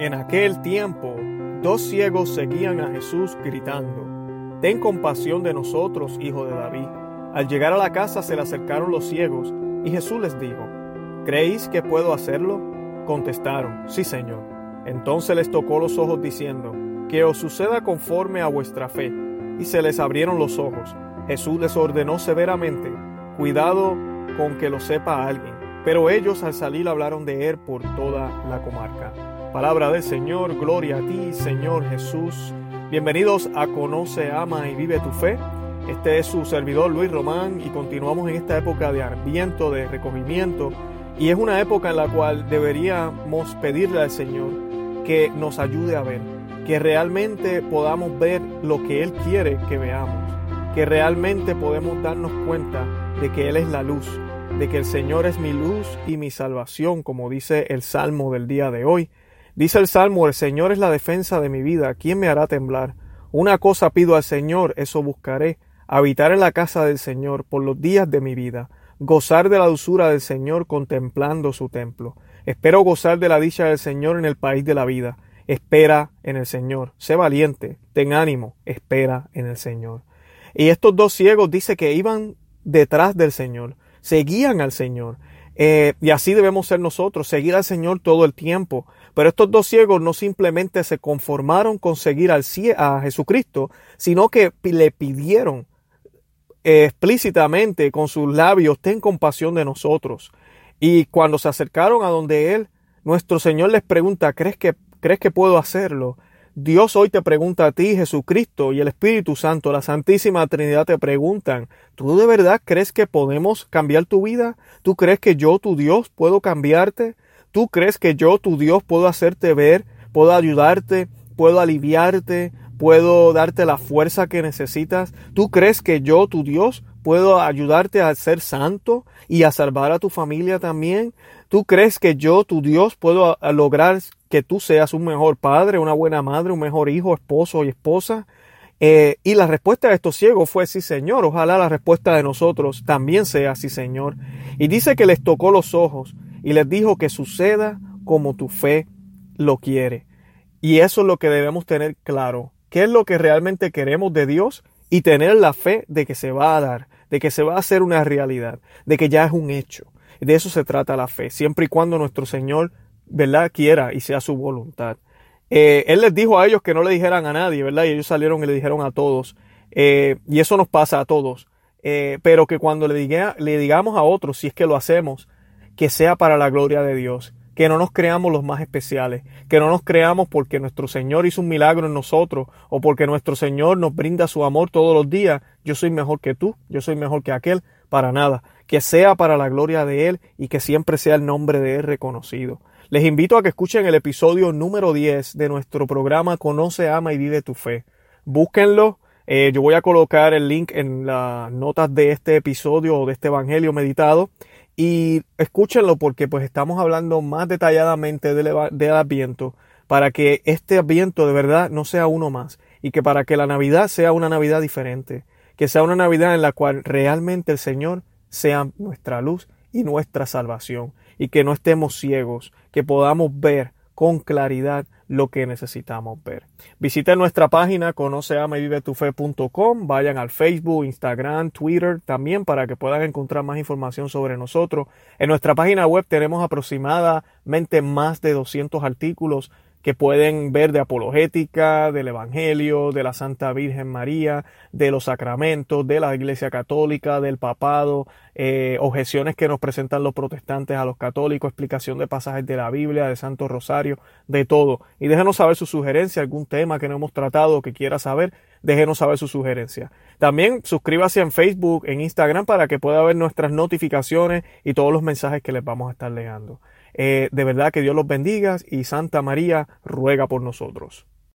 En aquel tiempo, dos ciegos seguían a Jesús gritando, Ten compasión de nosotros, hijo de David. Al llegar a la casa se le acercaron los ciegos, y Jesús les dijo, ¿Creéis que puedo hacerlo? Contestaron, Sí, Señor. Entonces les tocó los ojos diciendo, Que os suceda conforme a vuestra fe. Y se les abrieron los ojos. Jesús les ordenó severamente, Cuidado con que lo sepa alguien. Pero ellos al salir hablaron de él por toda la comarca. Palabra del Señor, gloria a ti, Señor Jesús. Bienvenidos a Conoce, Ama y Vive tu Fe. Este es su servidor Luis Román y continuamos en esta época de arviento, de recogimiento. Y es una época en la cual deberíamos pedirle al Señor que nos ayude a ver, que realmente podamos ver lo que Él quiere que veamos, que realmente podemos darnos cuenta de que Él es la luz, de que el Señor es mi luz y mi salvación, como dice el Salmo del día de hoy. Dice el Salmo, el Señor es la defensa de mi vida, ¿quién me hará temblar? Una cosa pido al Señor, eso buscaré, habitar en la casa del Señor por los días de mi vida, gozar de la dulzura del Señor contemplando su templo. Espero gozar de la dicha del Señor en el país de la vida. Espera en el Señor. Sé valiente, ten ánimo, espera en el Señor. Y estos dos ciegos dice que iban detrás del Señor, seguían al Señor. Eh, y así debemos ser nosotros, seguir al Señor todo el tiempo. Pero estos dos ciegos no simplemente se conformaron con seguir a Jesucristo, sino que le pidieron eh, explícitamente con sus labios, ten compasión de nosotros. Y cuando se acercaron a donde Él, nuestro Señor les pregunta, ¿crees que, ¿crees que puedo hacerlo? Dios hoy te pregunta a ti, Jesucristo y el Espíritu Santo, la Santísima Trinidad te preguntan, ¿tú de verdad crees que podemos cambiar tu vida? ¿Tú crees que yo, tu Dios, puedo cambiarte? ¿Tú crees que yo, tu Dios, puedo hacerte ver, puedo ayudarte, puedo aliviarte, puedo darte la fuerza que necesitas? ¿Tú crees que yo, tu Dios, puedo ayudarte a ser santo y a salvar a tu familia también? ¿Tú crees que yo, tu Dios, puedo lograr que tú seas un mejor padre, una buena madre, un mejor hijo, esposo y esposa. Eh, y la respuesta de estos ciegos fue sí, Señor. Ojalá la respuesta de nosotros también sea sí, Señor. Y dice que les tocó los ojos y les dijo que suceda como tu fe lo quiere. Y eso es lo que debemos tener claro. ¿Qué es lo que realmente queremos de Dios? Y tener la fe de que se va a dar, de que se va a hacer una realidad, de que ya es un hecho. De eso se trata la fe, siempre y cuando nuestro Señor ¿verdad? Quiera y sea su voluntad. Eh, él les dijo a ellos que no le dijeran a nadie, ¿verdad? Y ellos salieron y le dijeron a todos. Eh, y eso nos pasa a todos. Eh, pero que cuando le, diga, le digamos a otros, si es que lo hacemos, que sea para la gloria de Dios. Que no nos creamos los más especiales. Que no nos creamos porque nuestro Señor hizo un milagro en nosotros o porque nuestro Señor nos brinda su amor todos los días. Yo soy mejor que tú, yo soy mejor que aquel. Para nada. Que sea para la gloria de Él y que siempre sea el nombre de Él reconocido. Les invito a que escuchen el episodio número 10 de nuestro programa Conoce, Ama y Vive tu Fe. Búsquenlo. Eh, yo voy a colocar el link en las notas de este episodio o de este evangelio meditado. Y escúchenlo porque pues estamos hablando más detalladamente del, del Adviento para que este Adviento de verdad no sea uno más y que para que la Navidad sea una Navidad diferente, que sea una Navidad en la cual realmente el Señor sea nuestra luz y nuestra salvación y que no estemos ciegos, que podamos ver con claridad lo que necesitamos ver. Visiten nuestra página conoceamavivetufe.com, vayan al Facebook, Instagram, Twitter también para que puedan encontrar más información sobre nosotros. En nuestra página web tenemos aproximadamente más de 200 artículos que pueden ver de apologética, del Evangelio, de la Santa Virgen María, de los sacramentos, de la Iglesia Católica, del papado, eh, objeciones que nos presentan los protestantes a los católicos, explicación de pasajes de la Biblia, de Santo Rosario, de todo. Y déjenos saber su sugerencia, algún tema que no hemos tratado que quiera saber, déjenos saber su sugerencia. También suscríbase en Facebook, en Instagram para que pueda ver nuestras notificaciones y todos los mensajes que les vamos a estar legando. Eh, de verdad que Dios los bendiga y Santa María ruega por nosotros.